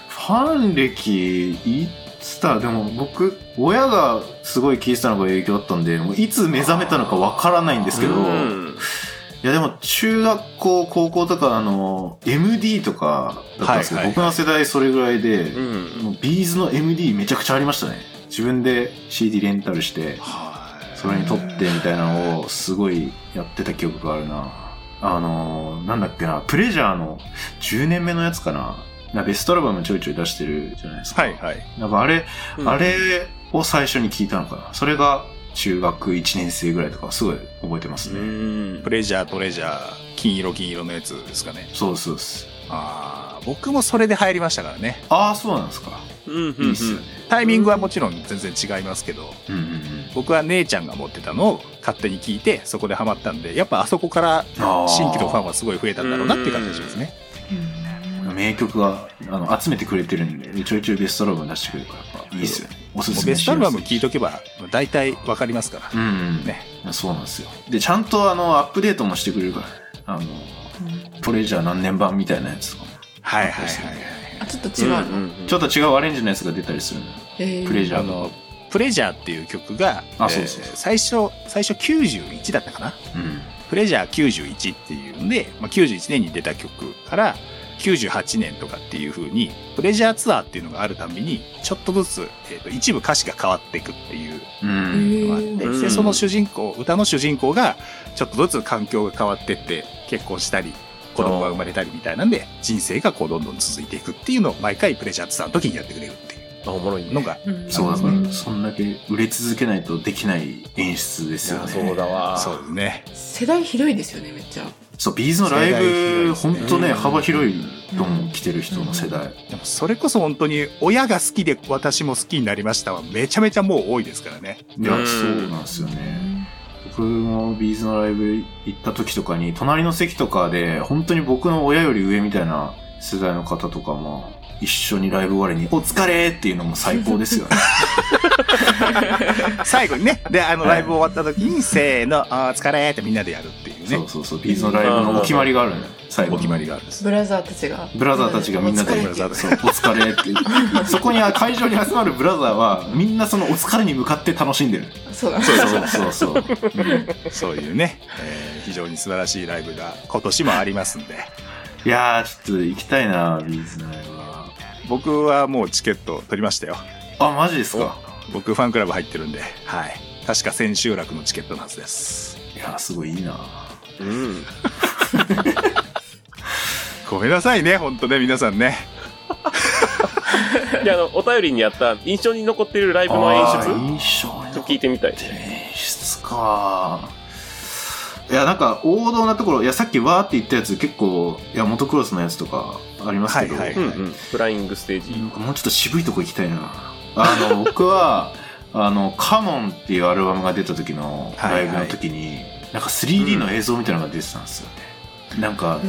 ファン歴いつだ？でも僕親がすごい聞いてたのが影響だったんでもういつ目覚めたのかわからないんですけど、うん。いやでも中学校高校とかあの MD とかだったんですけど、はいはい。僕の世代それぐらいで、うん。もうビーズの MD めちゃくちゃありましたね。自分で CD レンタルしてそれに撮ってみたいなのをすごいやってた記憶があるなあのーなんだっけなプレジャーの10年目のやつかな。なベストアルバムちょいちょい出してるじゃないですか。はいはい。なんかあれ、うん。あれを最初に聞いたのかな。それが中学1年生ぐらいとかすごい覚えてますうね、ん。プレジャートレジャー、金色金色のやつですかね。そうですそう。ですああ、僕もそれで流行りましたからね。ああそうなんですか。うんうん。いいっすよね、タイミングはもちろん全然違いますけど、うんうんうん。僕は姉ちゃんが持ってたのを勝手に聞いて、そこでハマったんで、やっぱあそこから新規のファンはすごい増えたんだろうなっていう感じがしますね。名曲があの集めてくれてるんでちょいちょいベストアルバム出してくれるからやっぱいいっすよね。おすすめベストアルバムい聞いとけば、大体わかりますから。うん。うんねそうなんですよ。でちゃんとあのアップデートもしてくれるからあのトレジャー何年版みたいなやつとかも。はいはいはいはい。あ、ちょっと違うの、うんちょっと違うアレンジのやつが出たりするのえー。プレジャーあの、プレジャーっていう曲が、最初、最初91だったかな？うん。プレジャー91っていうんで、まあ、91年に出た曲から98年とかっていう風に、プレジャーツアーっていうのがあるたびに、ちょっとずつ、えーと一部歌詞が変わっていくっていううん。のがあって、うん。で、その主人公、歌の主人公が、ちょっとずつ環境が変わってって、結婚したり、子供が生まれたりみたいなんで、人生がこうどんどん続いていくっていうのを毎回プレジャーツアーの時にやってくれるっていう。あ、おもろいね。のが、うん。そうだそうねそんだけ売れ続けないとできない演出ですよね。そうだわ。そうですね。世代広いですよね、めっちゃ。そうビーズのライブ本当ねうん。幅広いと思う来てる人の世代。でもそれこそ本当に親が好きで私も好きになりましたはめちゃめちゃもう多いですからね。いやうんそうなんですよね僕も B'zのライブ行った時とかに隣の席とかで本当に僕の親より上みたいな世代の方とかも一緒にライブ終わりに「お疲れ!」っていうのも最高ですよね *laughs* 最後にね、で、あの、はいライブ終わった時に、せーの、あー疲れーってみんなでやるっていうねそう、そうそう B'zのライブのお決まりがあるのよ最後にお決まりがあるんです。ブラザーたちが。ブラザーたちがみんなでお疲れブラザーそう、お疲れって。*laughs* そこに会場に集まるブラザーは、みんなそのお疲れに向かって楽しんでる。そうだ。そうそうそう。う *laughs* んそういうね、えー非常に素晴らしいライブが今年もありますんで、いやー、ちょっと行きたいな、ビーズのライブは。僕はもうチケット取りましたよ。あ、マジですか？僕ファンクラブ入ってるんで、はい。確か千秋楽のチケットのはずです。いや、すごいいいな。うん。*laughs* ごめんなさいね、ほんとね、皆さんね。で、あの、お便りにあった印象に残ってるライブの演出？印象と聞いてみたい。演出か。いや、なんか王道なところ、いや、さっきわーって言ったやつ結構、いや、モトクロスのやつとかありますけど、はいはいうんうん。フライングステージ。もうちょっと渋いとこ行きたいな。あの、*laughs* 僕は、あの、カモンっていうアルバムが出た時のライブの時に、なんか 3D の映像みたいなのが出てたんですよね。なんか、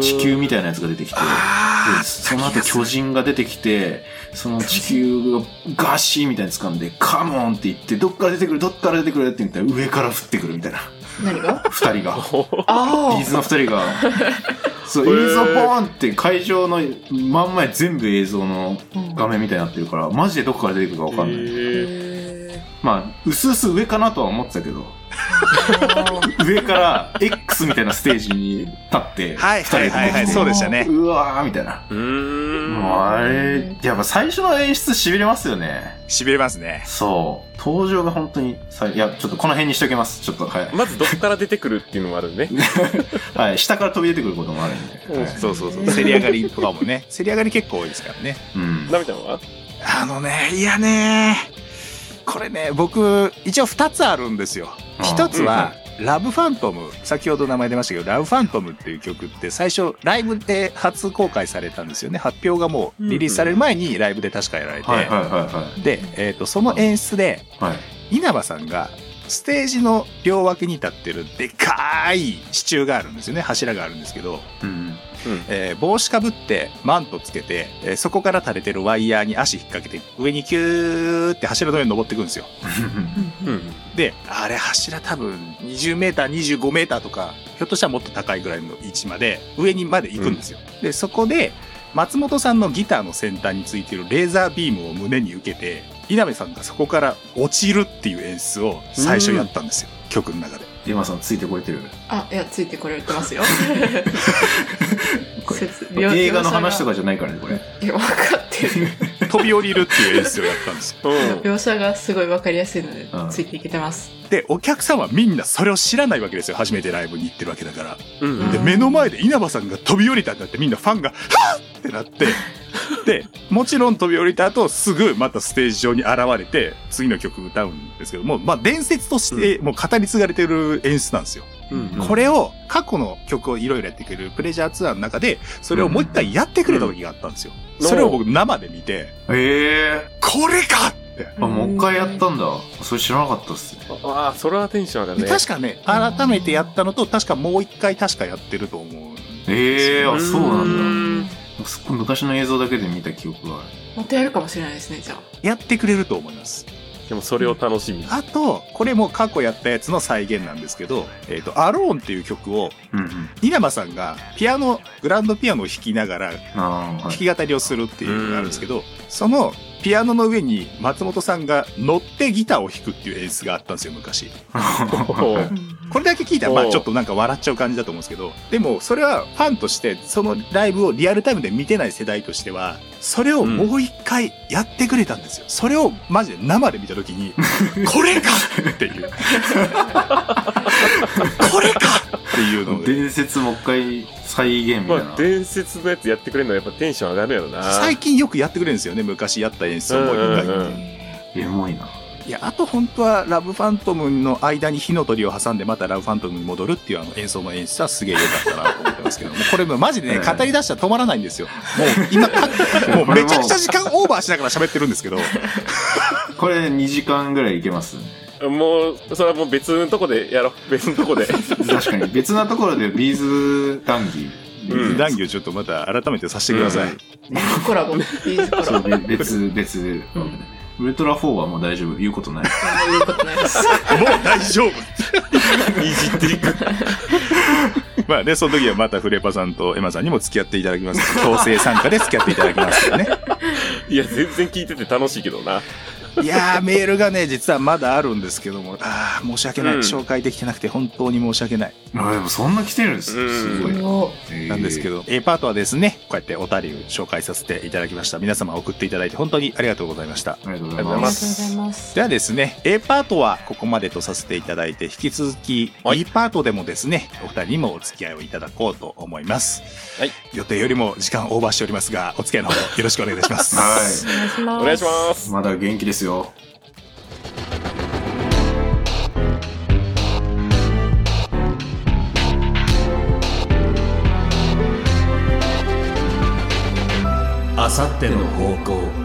地球みたいなやつが出てきて、でその後巨人が出てきて、その地球がガシーみたいに掴んで、カモンって言って、どっから出てくる、どっから出てくるって言ったら上から降ってくるみたいな。何が？二人が。あビーズの二人が、*laughs* そう、映像ポーンって会場の真ん前全部映像の画面みたいになってるから、マジでどこから出てくるかわかんない。まあ、うすうす上かなとは思ってたけど、*laughs* 上から X みたいなステージに立って、はいはいはいはい、そうでしたね。うわーみたいな。うーん。もうあれ、やっぱ最初の演出痺れますよね。痺れますね。そう。登場が本当にさ、いや、ちょっとこの辺にしときます。ちょっと、はい。まずどっから出てくるっていうのもあるね。*laughs* はい、下から飛び出てくることもあるんで。はいそうそうそう。競り上がりとかもね。競り上がり結構多いですからね。うん。なみちゃんは？あのね、いやね、これね、僕、一応二つあるんですよ。一つは、ラブファントム、先ほど名前出ましたけど、ラブファントムっていう曲って最初ライブで初公開されたんですよね。発表がもうリリースされる前にライブで確かやられて。で、えっ、と、その演出で、はい。稲葉さんがステージの両脇に立ってるでかい支柱があるんですよね。柱があるんですけど、うん。えー帽子かぶってマントつけて、えーそこから垂れてるワイヤーに足引っ掛けて上にキューって柱の上に登っていくんですよ。うん。で、あれ柱多分20メーター、25メーターとか、ひょっとしたらもっと高いぐらいの位置まで上にまで行くんですよ。で、そこで松本さんのギターの先端についてるレーザービームを胸に受けて、稲部さんがそこから落ちるっていう演出を最初やったんですよ。曲の中で。今さんついてこれてる？あ、いや、ついてこれてますよ。*laughs* 説映画の話とかじゃないからね、これ。いや、分かってる。飛び降りるっていう演出をやったんですよ。描写がすごい分かりやすいので、ついていけてます。で、お客さんはみんなそれを知らないわけですよ。初めてライブに行ってるわけだから。うんで、目の前で稲葉さんが飛び降りたんだってみんなファンが、はっってなって、*laughs* で、もちろん飛び降りた後、すぐまたステージ上に現れて、次の曲歌うんですけども、まあ伝説としてもう語り継がれてる演出なんですよ。これを過去の曲をいろいろやってくれるプレジャーツアーの中で、それをもう一回やってくれた時があったんですよ。うんそれを僕生で見て、へえ。これかって。あ、もう一回やったんだ。それ知らなかったっすね。ああ、それはテンション上がるでね。確かね、改めてやったのと、確かもう一回確かやってると思う。ええあ、そうなんんだ。すっごい昔の映像だけで見た記憶がある。またやるかもしれないですね、じゃあ。やってくれると思います。でもそれを楽しみに。あと、これも過去やったやつの再現なんですけど、えっ、と、アローンっていう曲を、うんうん。稲葉さんがピアノ、グランドピアノを弾きながら。弾き語りをするっていうのがあるんですけど、そのピアノの上に松本さんが乗ってギターを弾くっていう演出があったんですよ、昔。*laughs* これだけ聞いたら、まあちょっとなんか笑っちゃう感じだと思うんですけど、でもそれはファンとして、そのライブをリアルタイムで見てない世代としては、それをもう一回やってくれたんですよ。それをマジで生で見たときに、*laughs* これかっていう。*laughs* これかっていうので。伝説もう一回再現みたいな。まあ、伝説のやつやってくれるのはやっぱテンション上がるやろな。最近よくやってくれるんですよね、昔やった演出をもう一回。うんうんうんエモいな。いや、あと本当はラブファントムの間に火の鳥を挟んでまたラブファントムに戻るっていうあの演奏の演出はすげえ良かったなと思ってますけども、これもうマジでね、うん語り出したら止まらないんですよ。もう今、かもうめちゃくちゃ時間オーバーしながら喋ってるんですけど、これ2時間ぐらいいけます？もう、それはもう別のとこでやろう。別のとこで。確かに。別なところでビーズ談義。うん談義をちょっとまた改めてさせてください。コラボ。*laughs* ビーズコラボ。べ別、別で。ウルトラ4はもう大丈夫。言うことない。言うことないです。もう大丈夫いじっていく。まあね、その時はまたフレパさんとエマさんにも付き合っていただきます。強制参加で付き合っていただきますね。いや、全然聞いてて楽しいけどな。いやー、メールがね、実はまだあるんですけども、あー、申し訳ない。うん紹介できてなくて本当に申し訳ない。あでもそんな来てるんですうんすごい。なんですけど、A パートはですね、こうやってお便りを紹介させていただきました。皆様送っていただいて本当にありがとうございました。ありがとうございま。ます。ではですね、A パートはここまでとさせていただいて、引き続きはい B パートでもですね、お二人にもお付き合いをいただこうと思います。はい。予定よりも時間オーバーしておりますが、お付き合いのほどよろしくお願いいたします。はお願いします。お願いしますい。。まだ元気ですよ。あさっての方向